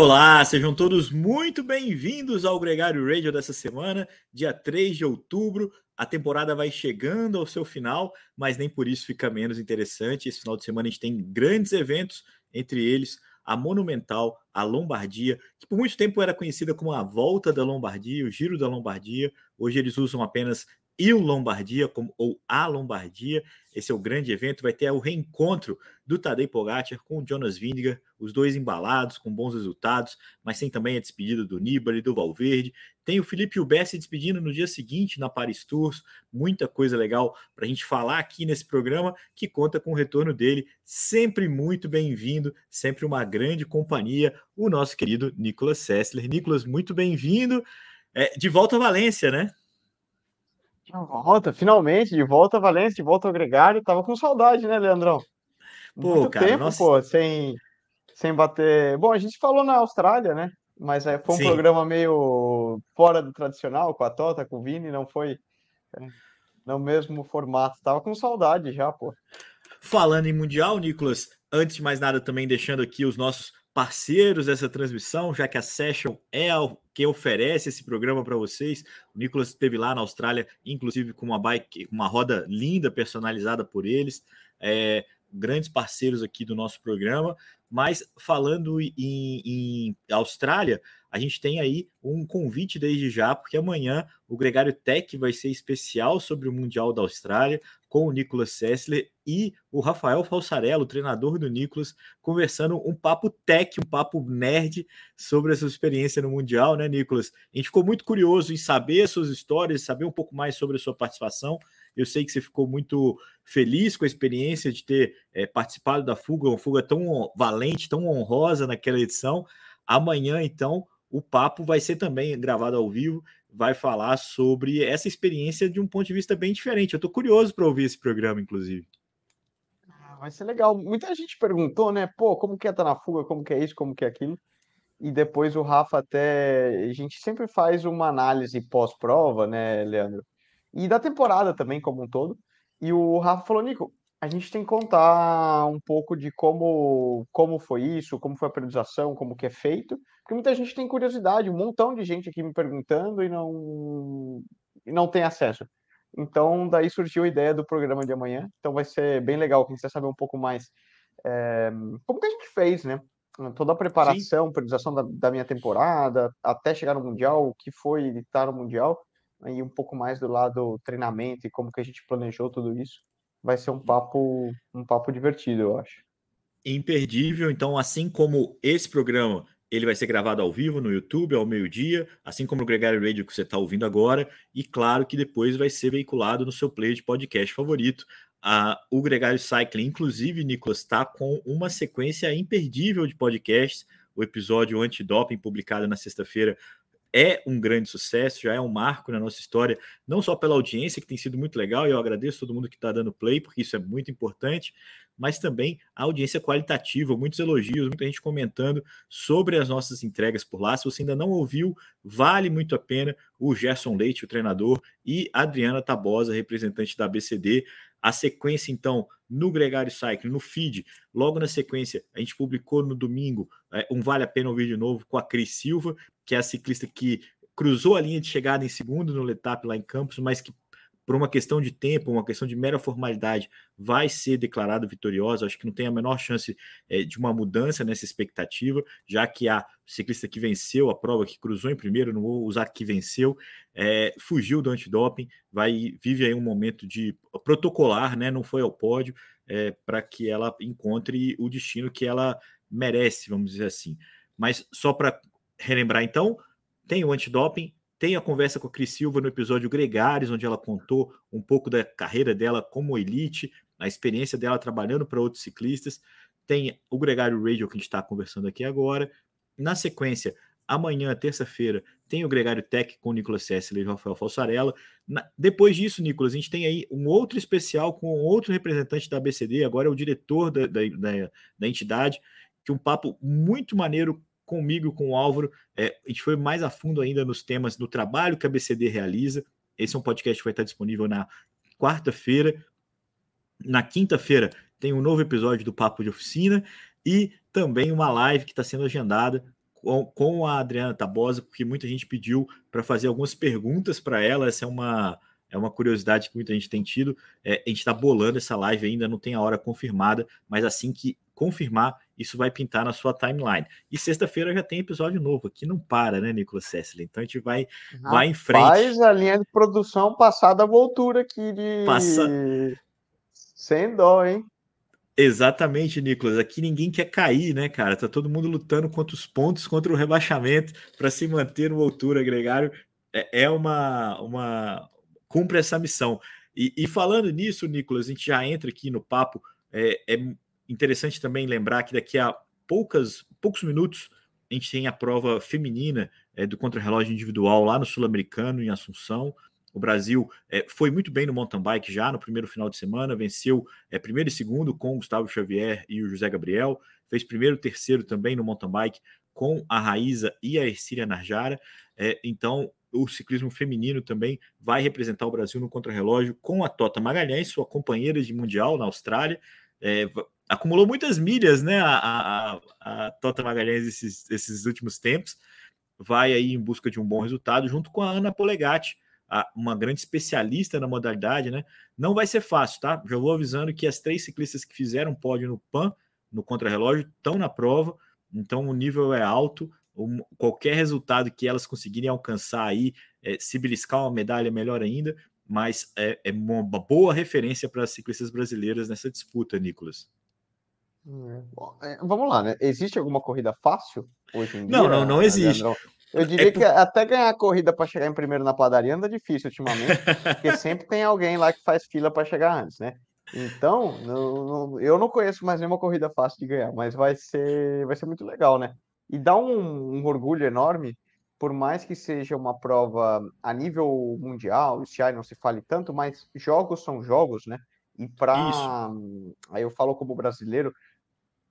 Olá, sejam todos muito bem-vindos ao Gregário Radio dessa semana, dia 3 de outubro. A temporada vai chegando ao seu final, mas nem por isso fica menos interessante. Esse final de semana a gente tem grandes eventos, entre eles a Monumental, a Lombardia, que por muito tempo era conhecida como a Volta da Lombardia, o Giro da Lombardia. Hoje eles usam apenas o Lombardia, como, ou a Lombardia. Esse é o grande evento. Vai ter o reencontro do Tadej Pogacar com o Jonas Vingegaard, os dois embalados, com bons resultados, mas tem também a despedida do Nibali, do Valverde. Tem o Felipe Hubert se despedindo no dia seguinte na Paris Tours. Muita coisa legal para a gente falar aqui nesse programa, que conta com o retorno dele. Sempre muito bem-vindo, sempre uma grande companhia, o nosso querido Nicolas Sessler. Nicolas, muito bem-vindo. É, de volta a Valência, né? De volta, finalmente, de volta a Valência, de volta ao Gregário. Tava com saudade, né, Leandrão? Pô, Muito cara, tempo, nossa... pô, sem, sem bater. Bom, a gente falou na Austrália, né? Mas é, foi um Sim. programa meio fora do tradicional, com a Tota, com o Vini, não foi é, no mesmo formato. Tava com saudade já, pô. Falando em Mundial, Nicolas, antes de mais nada, também deixando aqui os nossos parceiros dessa transmissão, já que a Session é quem oferece esse programa para vocês. O Nicolas esteve lá na Austrália, inclusive com uma bike, uma roda linda personalizada por eles. É, grandes parceiros aqui do nosso programa. Mas falando em, em, Austrália, a gente tem aí um convite desde já, porque amanhã o Gregário Tech vai ser especial sobre o Mundial da Austrália, com o Nicolas Sessler e o Rafael Falsarello, treinador do Nicolas, conversando um papo tech, um papo nerd sobre essa experiência no Mundial, né, Nicolas? A gente ficou muito curioso em saber as suas histórias, saber um pouco mais sobre a sua participação. Eu sei que você ficou muito feliz com a experiência de ter é, participado da fuga, uma fuga tão valente, tão honrosa naquela edição. Amanhã, então, o papo vai ser também gravado ao vivo, vai falar sobre essa experiência de um ponto de vista bem diferente. Eu estou curioso para ouvir esse programa, inclusive. Ah, vai ser legal. Muita gente perguntou, né? Pô, como que é estar tá na fuga? Como que é isso? Como que é aquilo? E depois o Rafa até. A gente sempre faz uma análise pós-prova, né, Leandro? E da temporada também, como um todo. E o Rafa falou, Nico, a gente tem que contar um pouco de como, como foi isso, como foi a periodização, como que é feito, porque muita gente tem curiosidade, um montão de gente aqui me perguntando e não, e não tem acesso. Então, daí surgiu a ideia do programa de amanhã. Então, vai ser bem legal, quem quiser saber um pouco mais é, como que a gente fez, né? Toda a preparação, Sim. periodização da, da minha temporada, até chegar no Mundial, o que foi estar no Mundial, e um pouco mais do lado treinamento e como que a gente planejou tudo isso vai ser um papo, um papo divertido, eu acho. Imperdível. Então, assim como esse programa ele vai ser gravado ao vivo no YouTube ao meio-dia, assim como o Gregário Radio que você está ouvindo agora, e claro que depois vai ser veiculado no seu player de podcast favorito. A, o Gregário Cycling, inclusive, Nicolas, está com uma sequência imperdível de podcasts. O episódio antidoping, publicado na sexta-feira, é um grande sucesso, já é um marco na nossa história, não só pela audiência, que tem sido muito legal, e eu agradeço todo mundo que está dando play, porque isso é muito importante, mas também a audiência qualitativa, muitos elogios, muita gente comentando sobre as nossas entregas por lá. Se você ainda não ouviu, vale muito a pena o Gerson Leite, o treinador, e Adriana Tabosa, representante da ABCD. A sequência, então, no Gregário Cycling, no feed, logo na sequência, a gente publicou no domingo é, um Vale a Pena Ouvir de Novo com a Cris Silva, que é a ciclista que cruzou a linha de chegada em segundo no Letap lá em Campos, mas que por uma questão de tempo, uma questão de mera formalidade, vai ser declarada vitoriosa. Acho que não tem a menor chance é, de uma mudança nessa expectativa, já que a ciclista que venceu a prova, que cruzou em primeiro, não vou usar que venceu, é, fugiu do antidoping, vai vive aí um momento de protocolar, né? Não foi ao pódio, é, para que ela encontre o destino que ela merece, vamos dizer assim. Mas só para relembrar então, tem o antidoping, tem a conversa com a Cris Silva no episódio Gregários, onde ela contou um pouco da carreira dela como elite, a experiência dela trabalhando para outros ciclistas. Tem o Gregário Radio que a gente está conversando aqui agora. Na sequência, amanhã, terça-feira, tem o Gregário Tech com o Nicolas Sessler e Rafael Falsarella. Na, depois disso, Nicolas, a gente tem aí um outro especial com outro representante da ABCD, agora é o diretor da, da, da, da entidade, que um papo muito maneiro comigo, com o Álvaro. É, a gente foi mais a fundo ainda nos temas do trabalho que a BCD realiza. Esse é um podcast que vai estar disponível na quarta-feira. Na quinta-feira tem um novo episódio do Papo de Oficina e também uma live que está sendo agendada com, com a Adriana Tabosa, porque muita gente pediu para fazer algumas perguntas para ela. Essa é uma, é uma curiosidade que muita gente tem tido. É, a gente está bolando essa live ainda, não tem a hora confirmada, mas assim que confirmar, isso vai pintar na sua timeline. E sexta-feira já tem episódio novo, aqui não para, né, Nicolas Cessler? Então a gente vai, Rapaz, vai em frente. Faz a linha de produção passada a voltura aqui de. Passa... Sem dó, hein? Exatamente, Nicolas. Aqui ninguém quer cair, né, cara? Tá todo mundo lutando contra os pontos, contra o rebaixamento, para se manter no altura gregário. É, é uma, uma. cumpre essa missão. E, e, falando nisso, Nicolas, a gente já entra aqui no papo. É, é interessante também lembrar que daqui a poucas, poucos minutos a gente tem a prova feminina é, do contrarrelógio individual lá no Sul-Americano, em Assunção. O Brasil é, foi muito bem no mountain bike já no primeiro final de semana, venceu é, primeiro e segundo com Gustavo Xavier e o José Gabriel, fez primeiro e terceiro também no mountain bike com a Raíza e a Ercília Narjara. É, então, o ciclismo feminino também vai representar o Brasil no contrarrelógio com a Tota Magalhães, sua companheira de mundial na Austrália. É, acumulou muitas milhas, né? A, a, a Tota Magalhães esses, esses últimos tempos. Vai aí em busca de um bom resultado, junto com a Ana Polegatti, uma grande especialista na modalidade, né? Não vai ser fácil, tá? Já vou avisando que as três ciclistas que fizeram pódio no PAN, no contrarrelógio, estão na prova, então o nível é alto. qualquer resultado que elas conseguirem alcançar aí, é, se beliscar uma medalha, melhor ainda, mas é, é uma boa referência para as ciclistas brasileiras nessa disputa, Nicolas. É, vamos lá, né? Existe alguma corrida fácil hoje em dia? Não, não, não existe. Eu diria é que até ganhar a corrida para chegar em primeiro na padaria anda difícil ultimamente, porque sempre tem alguém lá que faz fila para chegar antes, né? Então, não, não, eu não conheço mais nenhuma corrida fácil de ganhar, mas vai ser, vai ser muito legal, né? E dá um, um orgulho enorme, por mais que seja uma prova a nível mundial, o CI não se fale tanto, mas jogos são jogos, né? E para. Aí eu falo como brasileiro,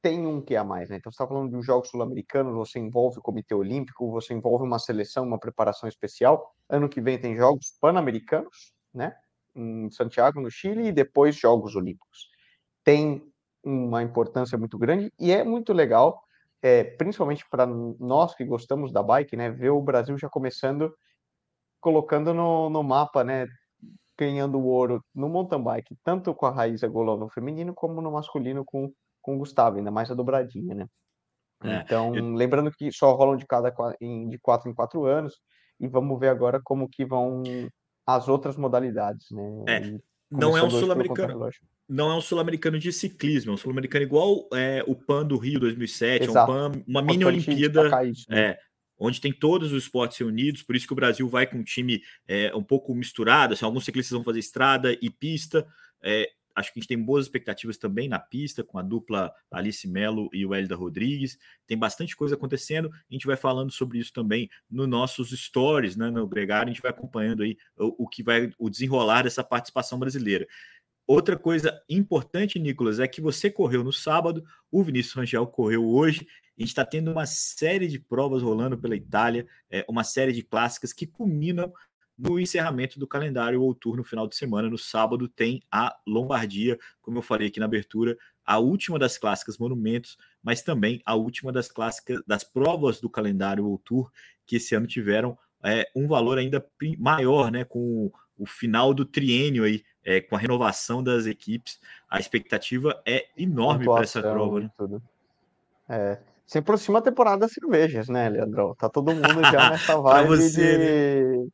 tem um que é a mais, né? Então, você está falando de um jogo sul-americano, você envolve o Comitê Olímpico, você envolve uma seleção, uma preparação especial. Ano que vem tem Jogos Pan-Americanos, né? Em Santiago, no Chile, e depois Jogos Olímpicos. Tem uma importância muito grande e é muito legal, é, principalmente para nós que gostamos da bike, né? Ver o Brasil já começando, colocando no, no mapa, né? Ganhando ouro no mountain bike, tanto com a Raíza Golão no feminino, como no masculino com com o Gustavo, ainda mais a dobradinha, né? É, então, eu... lembrando que só rolam de cada de quatro em quatro anos, e vamos ver agora como que vão as outras modalidades, né? É, não é um sul-americano. Não é um sul-americano de ciclismo, é um sul-americano igual é, o PAN do Rio 2007, é um PAN, uma mini Olimpíada, isso, né? é, onde tem todos os esportes reunidos, por isso que o Brasil vai com um time é, um pouco misturado, assim, alguns ciclistas vão fazer estrada e pista, é, Acho que a gente tem boas expectativas também na pista, com a dupla Alice Melo e o Hélida Rodrigues. Tem bastante coisa acontecendo. A gente vai falando sobre isso também nos nossos stories, né? No Gregário, a gente vai acompanhando aí o, o que vai o desenrolar dessa participação brasileira. Outra coisa importante, Nicolas, é que você correu no sábado, o Vinícius Rangel correu hoje. A gente está tendo uma série de provas rolando pela Itália, é, uma série de clássicas que culminam no encerramento do calendário outono no final de semana. No sábado tem a Lombardia, como eu falei aqui na abertura, a última das clássicas monumentos, mas também a última das clássicas das provas do calendário outono que esse ano tiveram é, um valor ainda maior, né? Com o final do triênio aí, é, com a renovação das equipes, a expectativa é enorme para essa prova, né? Tudo. É, se aproxima a temporada das cervejas, né, Leandrão? Tá todo mundo já nessa vibe você, de... Né?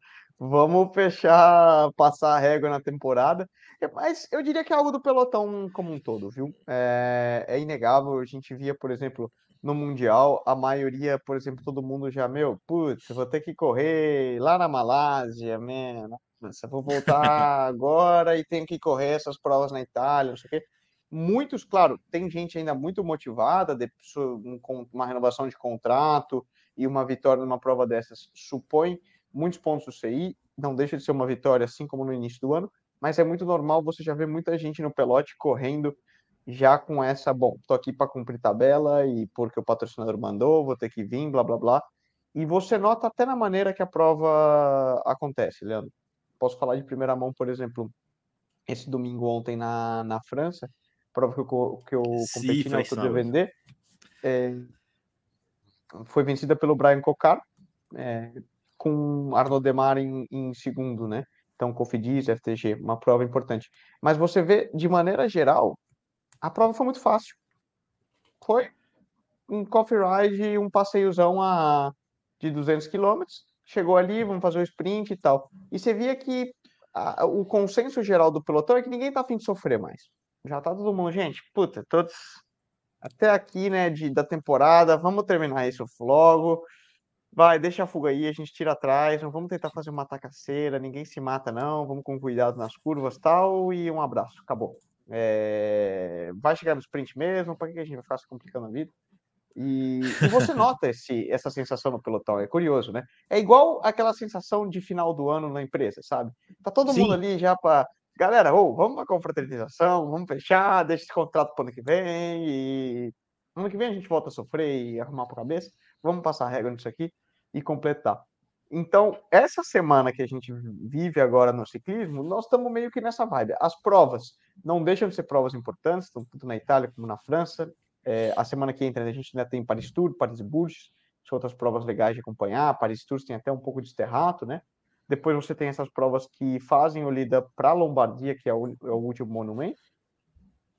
Vamos fechar, passar a régua na temporada. É, mas eu diria que é algo do pelotão como um todo, viu? É, é inegável. A gente via, por exemplo, no Mundial, a maioria, por exemplo, todo mundo já, meu, putz, vou ter que correr lá na Malásia, man. Nossa, vou voltar agora e tenho que correr essas provas na Itália, não sei o quê. Muitos, claro, tem gente ainda muito motivada, de, uma renovação de contrato e uma vitória numa prova dessas supõe muitos pontos do CI, não deixa de ser uma vitória, assim como no início do ano, mas é muito normal você já ver muita gente no pelote correndo já com essa, bom, tô aqui para cumprir tabela e porque o patrocinador mandou, vou ter que vir, blá blá blá. E você nota até na maneira que a prova acontece, Leandro. Posso falar de primeira mão, por exemplo, esse domingo ontem na, na França, prova que eu, que eu competi na Auto de Vender. É, foi vencida pelo Brian Cocar, é, com Arnaud Demar em, em segundo, né? Então, Cofidis, FTG, uma prova importante. Mas você vê, de maneira geral, a prova foi muito fácil. Foi um coffee ride, um passeiozão a, de 200 quilômetros. Chegou ali, vamos fazer o sprint e tal. E você via que a, o consenso geral do pelotão é que ninguém tá afim de sofrer mais. Já tá todo mundo, gente, puta, todos até aqui, né, de, da temporada, vamos terminar isso logo. Vai, deixa a fuga aí, a gente tira atrás, não vamos tentar fazer uma tacaceira, ninguém se mata não, vamos com cuidado nas curvas tal, e um abraço, acabou. É... Vai chegar no sprint mesmo, para que a gente vai ficar se complicando a vida? E, e, você nota esse, essa sensação no pelotão, é curioso, né? É igual aquela sensação de final do ano na empresa, sabe? Tá todo Sim. mundo ali já para galera, oh, vamos para confraternização, vamos fechar, deixa esse contrato para ano que vem e ano que vem a gente volta a sofrer e arrumar para cabeça, vamos passar a regra nisso aqui e completar. Então, essa semana que a gente vive agora no ciclismo, nós estamos meio que nessa vibe. As provas não deixam de ser provas importantes, tanto na Itália como na França. É, a semana que entra a gente ainda tem Paris Tour, Paris Bourges, são outras provas legais de acompanhar. Paris Tour tem até um pouco de esterrato, né? Depois você tem essas provas que fazem o lida para a Lombardia, que é o, é o último monumento.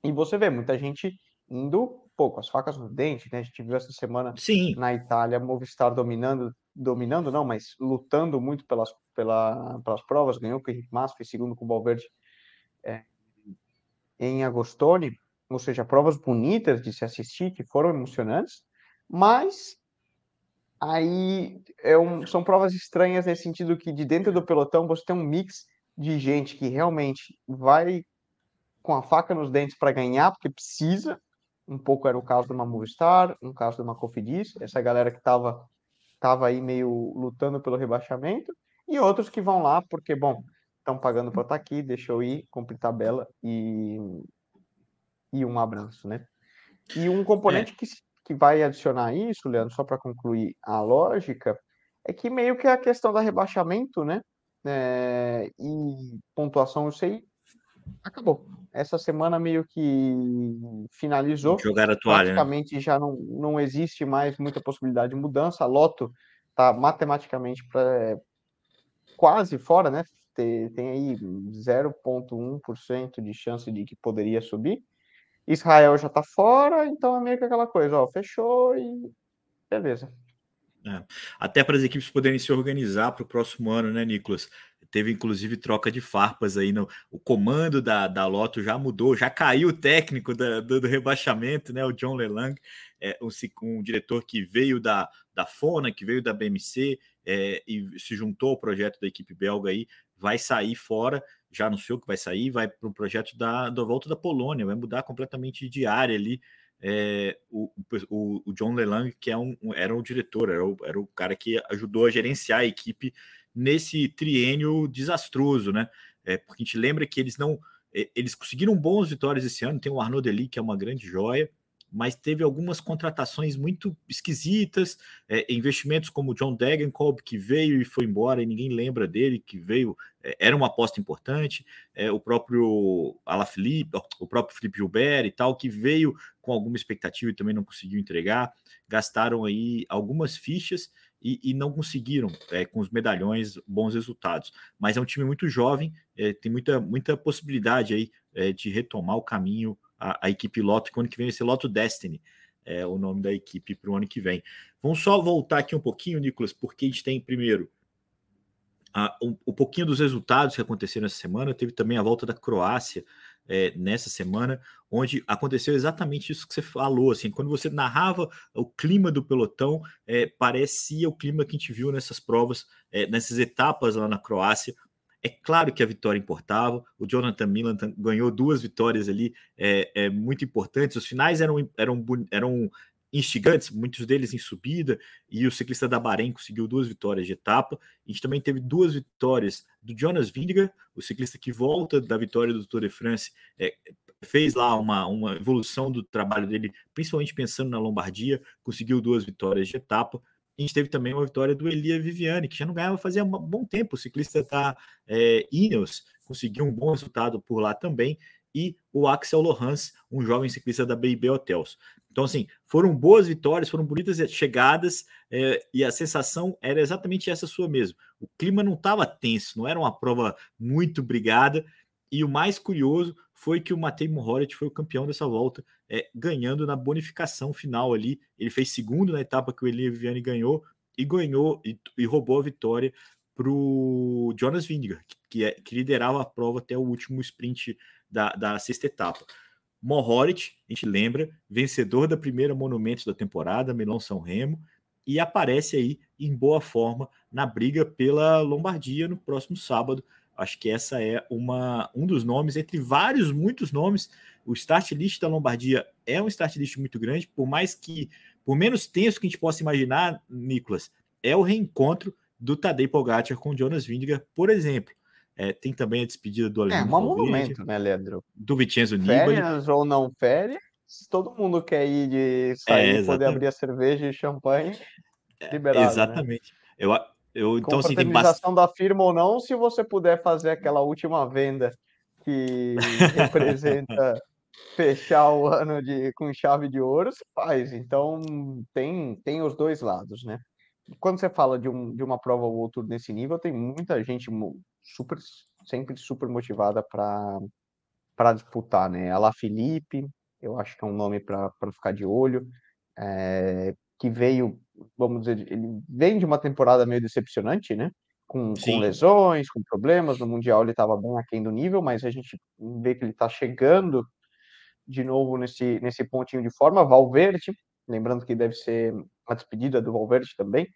E você vê muita gente indo, com as facas no dente, né? A gente viu essa semana Sim. na Itália Movistar dominando, dominando não, mas lutando muito pelas, pela, pelas provas, ganhou com o Henrique Massa, foi segundo com o Valverde é, em Agostoni, ou seja, provas bonitas de se assistir, que foram emocionantes, mas Aí é um, são provas estranhas nesse sentido que de dentro do pelotão você tem um mix de gente que realmente vai com a faca nos dentes para ganhar, porque precisa. Um pouco era o caso de uma Movistar, um caso de uma Cofidis, essa galera que estava tava aí meio lutando pelo rebaixamento, e outros que vão lá porque, bom, estão pagando para estar tá aqui, deixa eu ir, cumprir tabela e, e um abraço, né? E um componente é. que que vai adicionar isso, Leandro, só para concluir a lógica, é que meio que a questão do rebaixamento, né? É, e pontuação, eu sei, acabou. Essa semana meio que finalizou. Jogar a toalha. Né? Praticamente né? já não, não existe mais muita possibilidade de mudança. A Loto está matematicamente pra, quase fora, né? Tem, tem aí 0,1% de chance de que poderia subir. Israel já tá fora, então é meio que aquela coisa, ó, fechou e beleza. É. Até para as equipes poderem se organizar para o próximo ano, né, Nicolas? Teve inclusive troca de farpas aí no o comando da, da Loto já mudou, já caiu o técnico da, do, do, rebaixamento, né? O John Lelang, é, um, um, diretor que veio da, da Fona, que veio da BMC é, e se juntou ao projeto da equipe belga aí, vai sair fora já anunciou que vai sair, vai para o projeto da, da volta da Polônia, vai mudar completamente de área ali. É, o, o, o, John Lelang, que é um, era o diretor, era o, era o cara que ajudou a gerenciar a equipe nesse triênio desastroso, né? É, porque a gente lembra que eles não. Eles conseguiram bons vitórias esse ano. Tem o Arnaud Deli, que é uma grande joia, mas teve algumas contratações muito esquisitas, é, investimentos como o John Degenkolb, que veio e foi embora e ninguém lembra dele, que veio, é, era uma aposta importante, é, o próprio Alaphilippe, o próprio Felipe Gilbert e tal, que veio com alguma expectativa e também não conseguiu entregar, gastaram aí algumas fichas e, e não conseguiram, é, com os medalhões, bons resultados. Mas é um time muito jovem, é, tem muita, muita possibilidade aí é, de retomar o caminho a, a equipe Loto, que o ano que vem vai ser Loto Destiny, é o nome da equipe para o ano que vem. Vamos só voltar aqui um pouquinho, Nicolas, porque a gente tem primeiro a, um, um pouquinho dos resultados que aconteceram essa semana. Teve também a volta da Croácia é, nessa semana, onde aconteceu exatamente isso que você falou. Assim, quando você narrava o clima do pelotão, é, parecia o clima que a gente viu nessas provas, é, nessas etapas lá na Croácia, é claro que a vitória importava. O Jonathan Milan ganhou duas vitórias ali é, é, muito importantes. Os finais eram, eram, eram instigantes, muitos deles em subida, e o ciclista da Bahrein conseguiu duas vitórias de etapa. A gente também teve duas vitórias do Jonas Vingegaard, o ciclista que volta da vitória do Tour de France, é, fez lá uma, uma evolução do trabalho dele, principalmente pensando na Lombardia, conseguiu duas vitórias de etapa a gente teve também uma vitória do Elia Viviani, que já não ganhava fazia um bom tempo. O ciclista está é, Ineos, conseguiu um bom resultado por lá também. e o Axel Lohans, um jovem ciclista da BB Hotels. Então, assim, foram boas vitórias, foram bonitas chegadas, é, e a sensação era exatamente essa sua mesmo. O clima não estava tenso, não era uma prova muito brigada, e o mais curioso foi que o Matei Mohoric foi o campeão dessa volta, é, ganhando na bonificação final ali. Ele fez segundo na etapa que o Elia Viviani ganhou, e ganhou e, e roubou a vitória para o Jonas Vingegaard, que, é, que liderava a prova até o último sprint da, da sexta etapa. Mohoric, a gente lembra, vencedor da primeira Monumentos da temporada, Milão São Remo, e aparece aí em boa forma na briga pela Lombardia no próximo sábado. Acho que essa é uma, um dos nomes, entre vários, muitos nomes. O start list da Lombardia é um start list muito grande, por mais que, por menos tenso que a gente possa imaginar, Nicolas, é o reencontro do Tadej Pogacar com Jonas Vingegaard, por exemplo. É, tem também a despedida do Alejandro É, um monumento, né, Leandro? Do Vincenzo Nibali. Férias ou não férias, todo mundo quer ir de sair, é, poder abrir a cerveja e champanhe, é, liberado, né? Exatamente. Né? Eu, eu, então, assim, tem bastante... da firma ou não, se você puder fazer aquela última venda que representa fechar o ano de, com chave de ouro, você faz. Então, tem, tem os dois lados, né? Quando você fala de, um, de uma prova ou outra nesse nível, tem muita gente super, sempre super motivada para disputar, né? A La Felipe, eu acho que é um nome para ficar de olho, é, que veio, vamos dizer, ele vem de uma temporada meio decepcionante, né? Com, com lesões, com problemas. No Mundial ele estava bem aquém do nível, mas a gente vê que ele está chegando de novo nesse, nesse pontinho de forma. Valverde, lembrando que deve ser a despedida do Valverde também.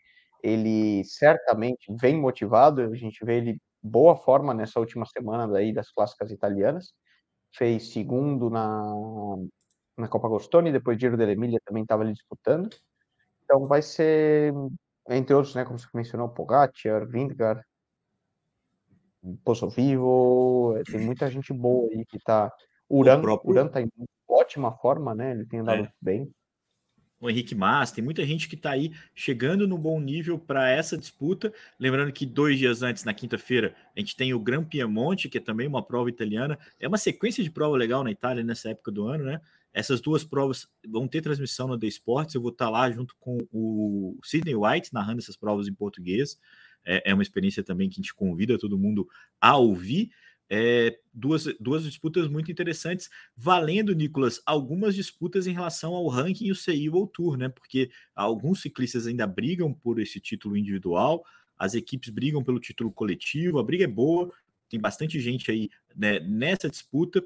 Ele certamente vem motivado, a gente vê ele boa forma nessa última semana daí das clássicas italianas. Fez segundo na, na Copa Gostoni, depois Giro dell'Emilia também estava ali disputando. Então vai ser, entre outros, né, como você mencionou, Pogacar, Vingegaard, Poço Vivo, eh, tem muita gente boa aí que está Uran, próprio... Uran tá em ótima forma, né? Ele tem andado é. bem o Henrique Mas, tem muita gente que está aí chegando no bom nível para essa disputa. Lembrando que dois dias antes, na quinta-feira, a gente tem o Gran Piemonte, que é também uma prova italiana. É uma sequência de prova legal na Itália nessa época do ano, né? Essas duas provas vão ter transmissão no The Sports. Eu vou estar lá junto com o Sidney White, narrando essas provas em português. É, é uma experiência também que a gente convida todo mundo a ouvir é, duas, duas disputas muito interessantes, valendo, Nicolas, algumas disputas em relação ao ranking e o CI World Tour, né? Porque alguns ciclistas ainda brigam por esse título individual, as equipes brigam pelo título coletivo, a briga é boa, tem bastante gente aí né, nessa disputa.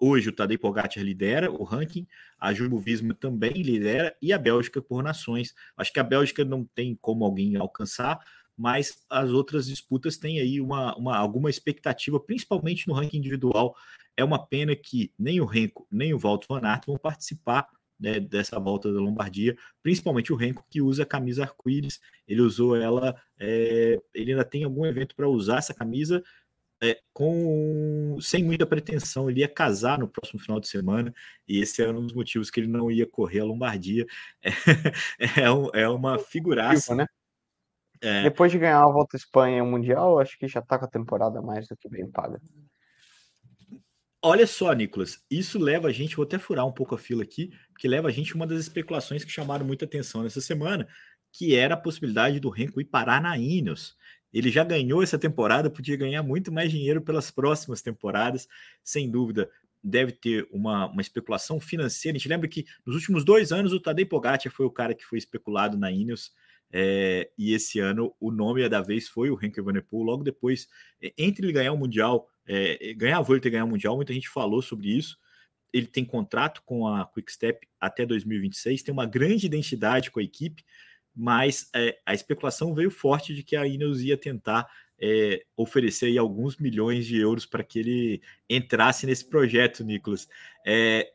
Hoje o Tadej Pogacar lidera o ranking, a Jumbo Visma também lidera e a Bélgica por nações. Acho que a Bélgica não tem como alguém alcançar, mas as outras disputas têm aí uma, uma, alguma expectativa, principalmente no ranking individual. É uma pena que nem o Renko, nem o Walter Van Aert vão participar né, dessa volta da Lombardia, principalmente o Renko, que usa a camisa arco-íris. Ele usou ela, é, ele ainda tem algum evento para usar essa camisa, é, com sem muita pretensão. Ele ia casar no próximo final de semana, e esse era um dos motivos que ele não ia correr a Lombardia. É, é, um, é uma figuraça. Né? É. Depois de ganhar a volta à Espanha e o Mundial, acho que já tá com a temporada mais do que bem paga. Olha só, Nicolas, isso leva a gente, vou até furar um pouco a fila aqui, porque leva a gente uma das especulações que chamaram muita atenção nessa semana, que era a possibilidade do Renko ir parar na Ineos. Ele já ganhou essa temporada, podia ganhar muito mais dinheiro pelas próximas temporadas, sem dúvida. Deve ter uma, uma especulação financeira. A gente lembra que nos últimos dois anos o Tadej Pogacar foi o cara que foi especulado na Ineos é, e esse ano o nome da vez foi o Henk Evenepoel. Logo depois, entre ele ganhar o Mundial, é, ganhar a Volta e ganhar o Mundial, muita gente falou sobre isso. Ele tem contrato com a Quickstep até 2026, tem uma grande identidade com a equipe, mas é, a especulação veio forte de que a Ineos ia tentar é, oferecer alguns milhões de euros para que ele entrasse nesse projeto, Nicolas. É,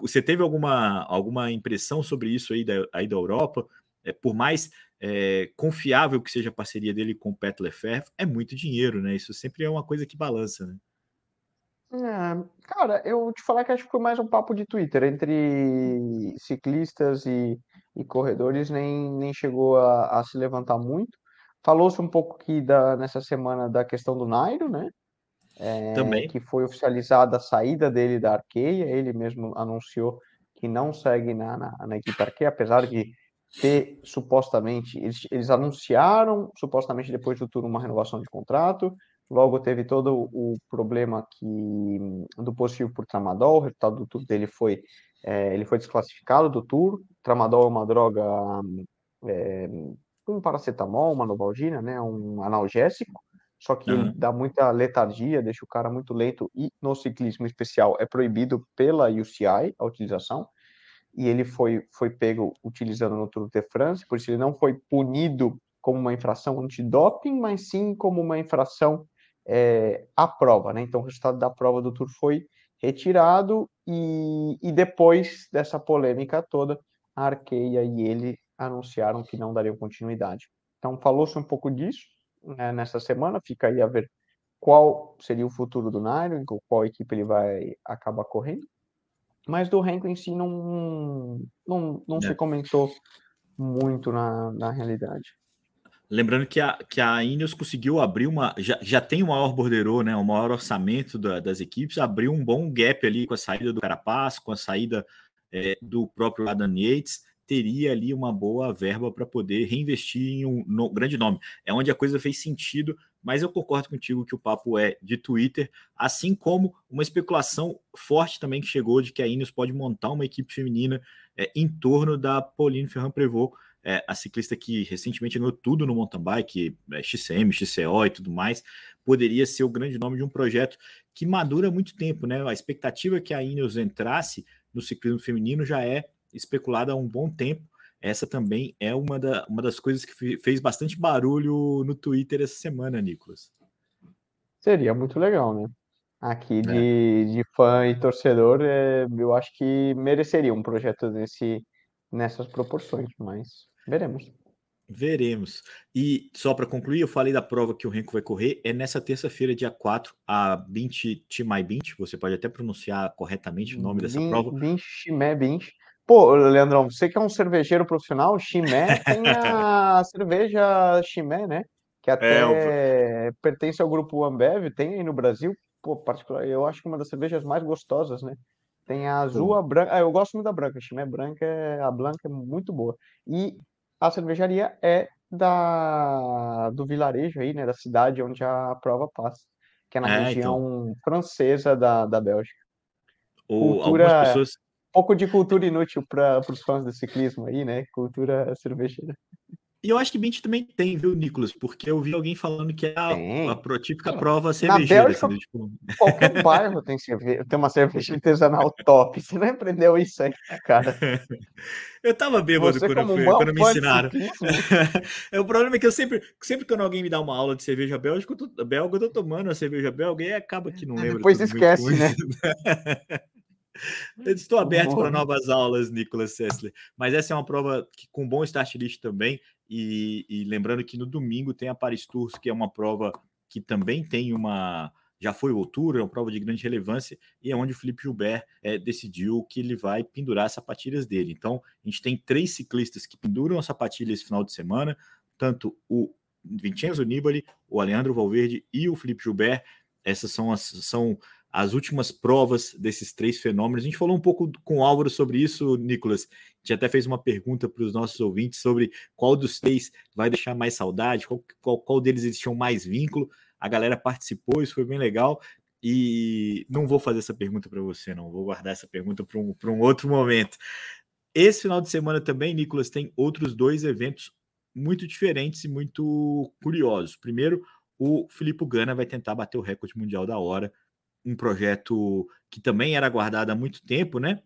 você teve alguma, alguma impressão sobre isso aí da, aí da Europa? é, por mais é, confiável que seja a parceria dele com o Pet Lefebvre, é muito dinheiro, né? Isso sempre é uma coisa que balança, né? É, cara, eu te falar que acho que foi mais um papo de Twitter entre ciclistas e, e corredores, nem, nem chegou a, a, se levantar muito. Falou-se um pouco aqui da, nessa semana da questão do Nairo, né? é, Também. que foi oficializada a saída dele da Arqueia, ele mesmo anunciou que não segue na, na, na equipe Arqueia, apesar de ter supostamente, eles, eles anunciaram supostamente depois do turno uma renovação de contrato, logo teve todo o problema que do positivo por tramadol, o resultado do tour dele foi é, ele foi desclassificado do tour, tramadol é uma droga é, um paracetamol, uma novalgina, né, um analgésico, só que uhum. dá muita letargia, deixa o cara muito lento e no ciclismo especial é proibido pela UCI a utilização e ele foi, foi pego utilizando no Tour de France, por isso ele não foi punido como uma infração antidoping, mas sim como uma infração é, à prova, né? Então o resultado da prova do Tour foi retirado e, e depois dessa polêmica toda, a Arqueia e ele anunciaram que não dariam continuidade. Então falou-se um pouco disso, né, nessa semana. Fica aí a ver qual seria o futuro do Nairo, qual equipe ele vai acabar correndo. Mas do Renko em si não, não, não é. se comentou muito na, na realidade. Lembrando que a, que a Ineos conseguiu abrir uma. Já, já tem o maior borderô, né? O maior orçamento da, das equipes, abriu um bom gap ali com a saída do Carapaz, com a saída é, do próprio Adam Yates teria ali uma boa verba para poder reinvestir em um no, grande nome. É onde a coisa fez sentido, mas eu concordo contigo que o papo é de Twitter, assim como uma especulação forte também que chegou de que a Ineos pode montar uma equipe feminina é, em torno da Pauline Ferrand-Prévot, é, a ciclista que recentemente ganhou tudo no mountain bike, é, XCM, XCO e tudo mais, poderia ser o grande nome de um projeto que madura muito tempo, né? A expectativa que a Ineos entrasse no ciclismo feminino já é especulada há um bom tempo. Essa também é uma, da, uma das coisas que fez bastante barulho no Twitter essa semana, Nicolas. Seria muito legal, né? Aqui de, é. de fã e torcedor, é, eu acho que mereceria um projeto desse, nessas proporções, mas veremos. Veremos. E só para concluir, eu falei da prova que o Renko vai correr, é nessa terça-feira, dia 4, a Bint Timai Bint, você pode até pronunciar corretamente o nome dessa prova. Bint Chimé Bint. Pô, Leandrão, você que é um cervejeiro profissional, Chimé tem a cerveja Chimé, né? Que é, até é, pertence ao grupo Ambev, tem aí no Brasil. Pô, particular, eu acho que uma das cervejas mais gostosas, né? Tem a azul, a branca. Ah, eu gosto muito da branca. A Chimé branca, é, a branca é muito boa. E a cervejaria é da do vilarejo aí, né? Da cidade onde a prova passa, que é na é, região então. francesa da, da Bélgica. Ou Cultura... pessoas pouco de cultura inútil para os fãs do ciclismo aí, né? Cultura cervejeira. E eu acho que Bint também tem, viu, Nicolas? Porque eu vi alguém falando que é a, a, a típica prova cervejeira. Bélgica, assim, tipo... Qualquer bairro tem, cerve... tem uma cerveja artesanal top. Você não aprendeu isso aí, cara? eu tava bêbado Você, quando, eu fui, quando me ensinaram. é, o problema é que eu sempre, sempre quando alguém me dá uma aula de cerveja belga, eu tô, belga, eu tô tomando a cerveja belga e acaba que não lembra. Depois esquece, né? estou aberto para novas aulas, Nicolas Sessler. Mas essa é uma prova que, com bom start list também. E, e, lembrando que no domingo tem a Paris Tours, que é uma prova que também tem uma. Já foi altura, é uma prova de grande relevância, e é onde o Felipe Gilbert é, decidiu que ele vai pendurar as sapatilhas dele. Então, a gente tem três ciclistas que penduram as sapatilhas esse final de semana, tanto o Vincenzo Nibali, o Alejandro Valverde e o Felipe Gilbert. Essas são as, são as últimas provas desses três fenômenos. A gente falou um pouco com o Álvaro sobre isso, Nicolas. A gente até fez uma pergunta para os nossos ouvintes sobre qual dos três vai deixar mais saudade, qual, qual, qual deles eles tinham mais vínculo. A galera participou, isso foi bem legal. E não vou fazer essa pergunta para você, não. Vou guardar essa pergunta para um, um outro momento. Esse final de semana também, Nicolas, tem outros dois eventos muito diferentes e muito curiosos. Primeiro, o Filipe Gana vai tentar bater o recorde mundial da hora um projeto que também era aguardado há muito tempo, né?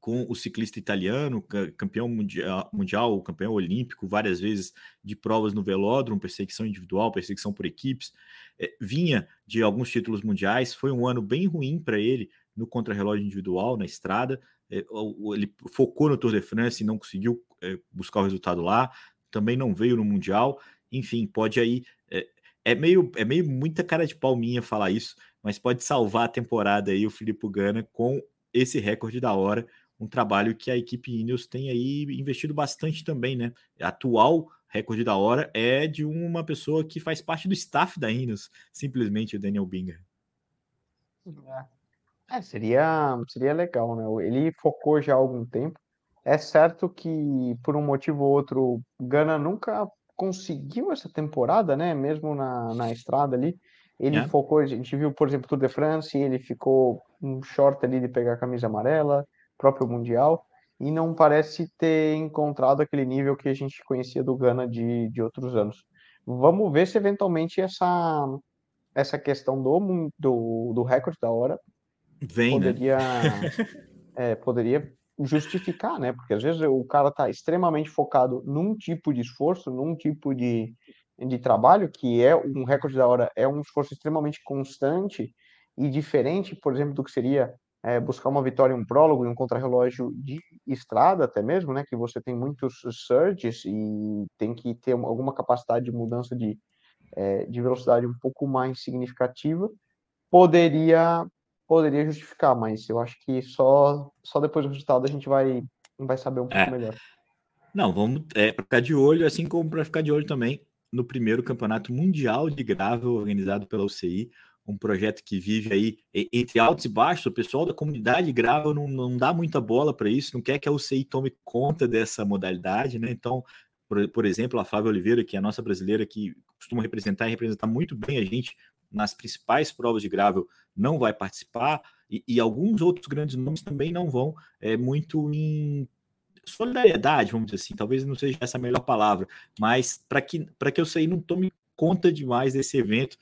Com o ciclista italiano, campeão mundial, campeão olímpico, várias vezes de provas no velódromo, perseguição individual, perseguição por equipes, é, vinha de alguns títulos mundiais. Foi um ano bem ruim para ele no contrarrelógio individual, na estrada. É, ele focou no Tour de France e não conseguiu é, buscar o resultado lá. Também não veio no Mundial. Enfim, pode aí. É meio, é meio muita cara de palminha falar isso, mas pode salvar a temporada aí o Filipe Gana com esse recorde da hora, um trabalho que a equipe Ineos tem aí investido bastante também, né? Atual recorde da hora é de uma pessoa que faz parte do staff da Ineos, simplesmente o Daniel Binger. É, seria, seria legal, né? Ele focou já há algum tempo. É certo que, por um motivo ou outro, Gana nunca conseguiu essa temporada, né? Mesmo na, na estrada ali. Ele é. focou, a gente viu, por exemplo, Tour de France, ele ficou um short ali de pegar a camisa amarela, próprio Mundial, e não parece ter encontrado aquele nível que a gente conhecia do Gana de, de outros anos. Vamos ver se eventualmente essa, essa questão do, do, do recorde da hora Vem, né? poderia, né? é, poderia justificar, né? Porque às vezes o cara está extremamente focado num tipo de esforço, num tipo de, de trabalho, que é um recorde da hora, é um esforço extremamente constante e diferente, por exemplo, do que seria é, buscar uma vitória em um prólogo, em um contrarrelógio de estrada até mesmo, né? Que você tem muitos surges e tem que ter alguma capacidade de mudança de, é, de velocidade um pouco mais significativa, poderia poderia justificar, mas eu acho que só, só depois do resultado a gente vai, vai saber um pouco é. melhor. Não, vamos é, para ficar de olho, assim como para ficar de olho também no primeiro campeonato mundial de gravel organizado pela UCI, um projeto que vive aí entre altos e baixos. O pessoal da comunidade gravel não, não dá muita bola para isso, não quer que a UCI tome conta dessa modalidade, né? Então, por, por exemplo, a Flávia Oliveira, que é a nossa brasileira, que costuma representar e representar muito bem a gente nas principais provas de gravel não vai participar, e, e alguns outros grandes nomes também não vão, é, muito em solidariedade, vamos dizer assim, talvez não seja essa a melhor palavra, mas para que, que eu sei não tome conta demais desse evento,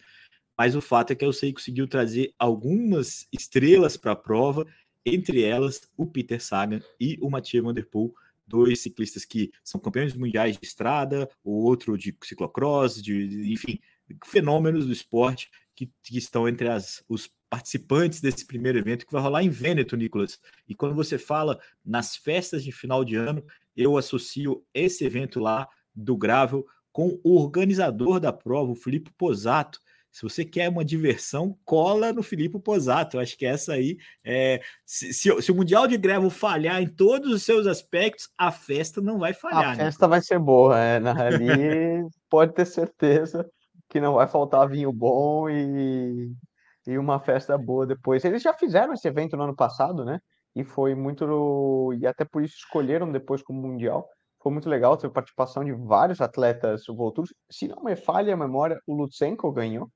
mas o fato é que eu sei conseguiu trazer algumas estrelas para a prova, entre elas o Peter Sagan e o Mathieu Van Der Poel, dois ciclistas que são campeões mundiais de estrada, o outro de ciclocross, de, enfim, fenômenos do esporte que, que estão entre as, os participantes desse primeiro evento que vai rolar em Vêneto, Nicolas. E quando você fala nas festas de final de ano, eu associo esse evento lá do Gravel com o organizador da prova, o Filipe Posato. Se você quer uma diversão, cola no Filipe Posato. Eu acho que essa aí é. Se, se, se, o Mundial de Gravel falhar em todos os seus aspectos, a festa não vai falhar. A né? festa vai ser boa, é. Ali pode ter certeza que não vai faltar vinho bom e, e uma festa boa depois. Eles já fizeram esse evento no ano passado, né? E foi muito. E até por isso escolheram depois como Mundial. Foi muito legal, teve participação de vários atletas volturos. Se não me falha a memória, o Lutsenko ganhou.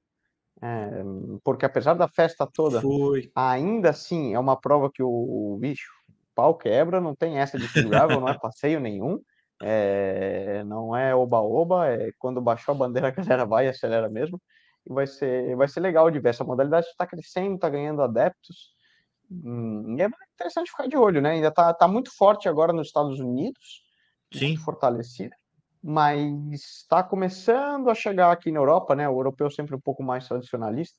É, porque apesar da festa toda, foi. ainda assim é uma prova que o, o bicho, pau quebra, não tem essa de gravel, não é passeio nenhum. É, não é oba-oba, é quando baixou a bandeira a galera vai e acelera mesmo. E vai ser, vai ser legal de ver. Essa modalidade está crescendo, está ganhando adeptos. Hum, e é interessante ficar de olho, né? Ainda está tá muito forte agora nos Estados Unidos, Sim. fortalecida, mas está começando a chegar aqui na Europa, né? O europeu sempre um pouco mais tradicionalista,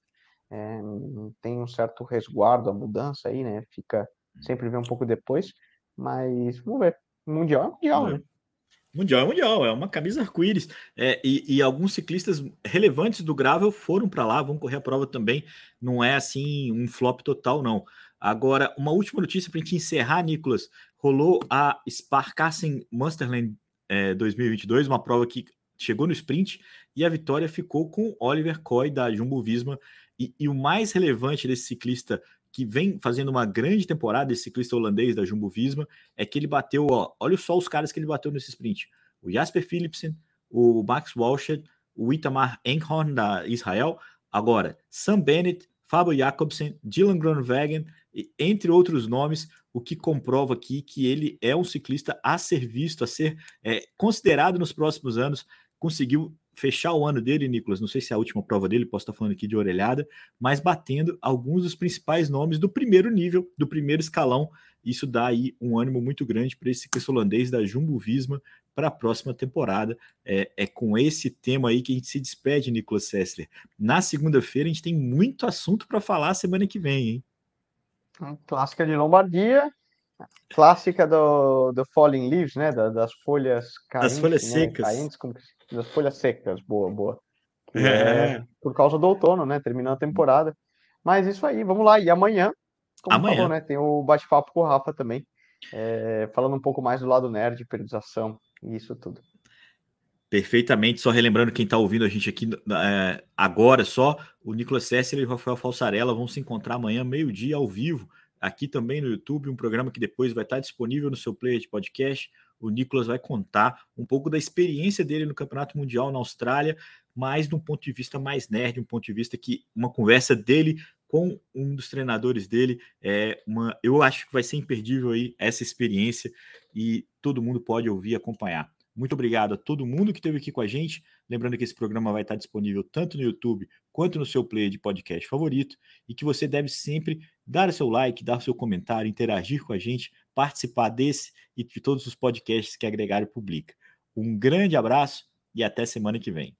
é, tem um certo resguardo, a mudança aí, né? Fica sempre vem um pouco depois, mas vamos ver. Mundial é mundial, né? Mundial é mundial, é uma camisa arco-íris. É, e, e, alguns ciclistas relevantes do Gravel foram para lá, vão correr a prova também. Não é assim um flop total, não. Agora, uma última notícia para a gente encerrar, Nicolas. Rolou a Sparkassen Munsterland é, 2022, uma prova que chegou no sprint e a vitória ficou com Oliver Coy da Jumbo Visma. E, e o mais relevante desse ciclista que vem fazendo uma grande temporada, esse ciclista holandês da Jumbo Visma, é que ele bateu, ó, olha só os caras que ele bateu nesse sprint. O Jasper Philipsen, o Max Walsh, o Itamar Enghorn da Israel, agora Sam Bennett, Fábio Jacobsen, Dylan Groenewegen, entre outros nomes, o que comprova aqui que ele é um ciclista a ser visto, a ser é, considerado nos próximos anos, conseguiu fechar o ano dele, Nicolas, não sei se é a última prova dele, posso estar falando aqui de orelhada, mas batendo alguns dos principais nomes do primeiro nível, do primeiro escalão. Isso dá aí um ânimo muito grande para esse ciclista holandês da Jumbo Visma para a próxima temporada. É, é, com esse tema aí que a gente se despede, Nicolas Sessler. Na segunda-feira a gente tem muito assunto para falar semana que vem, hein? Clássica de Lombardia, clássica do, do Falling Leaves, né? Da, das folhas caentes, das folhas né? secas. Como das folhas secas, boa, boa. É. é. por causa do outono, né? Terminando a temporada. Mas isso aí, vamos lá. E amanhã, como amanhã. falou, né? Tem o bate-papo com o Rafa também. É, falando um pouco mais do lado nerd, periodização e isso tudo. Perfeitamente, só relembrando quem está ouvindo a gente aqui é, agora só, o Nicolas Sessler e o Rafael Falsarella vão se encontrar amanhã, meio-dia, ao vivo, aqui também no YouTube, um programa que depois vai estar disponível no seu player de podcast. O Nicolas vai contar um pouco da experiência dele no Campeonato Mundial na Austrália, mas de um ponto de vista mais nerd, um ponto de vista que uma conversa dele com um dos treinadores dele é uma, eu acho que vai ser imperdível aí essa experiência e todo mundo pode ouvir e acompanhar. Muito obrigado a todo mundo que esteve aqui com a gente. Lembrando que esse programa vai estar disponível tanto no YouTube quanto no seu player de podcast favorito e que você deve sempre dar seu like, dar seu comentário, interagir com a gente, participar desse e de todos os podcasts que a Gregário publica. Um grande abraço e até semana que vem.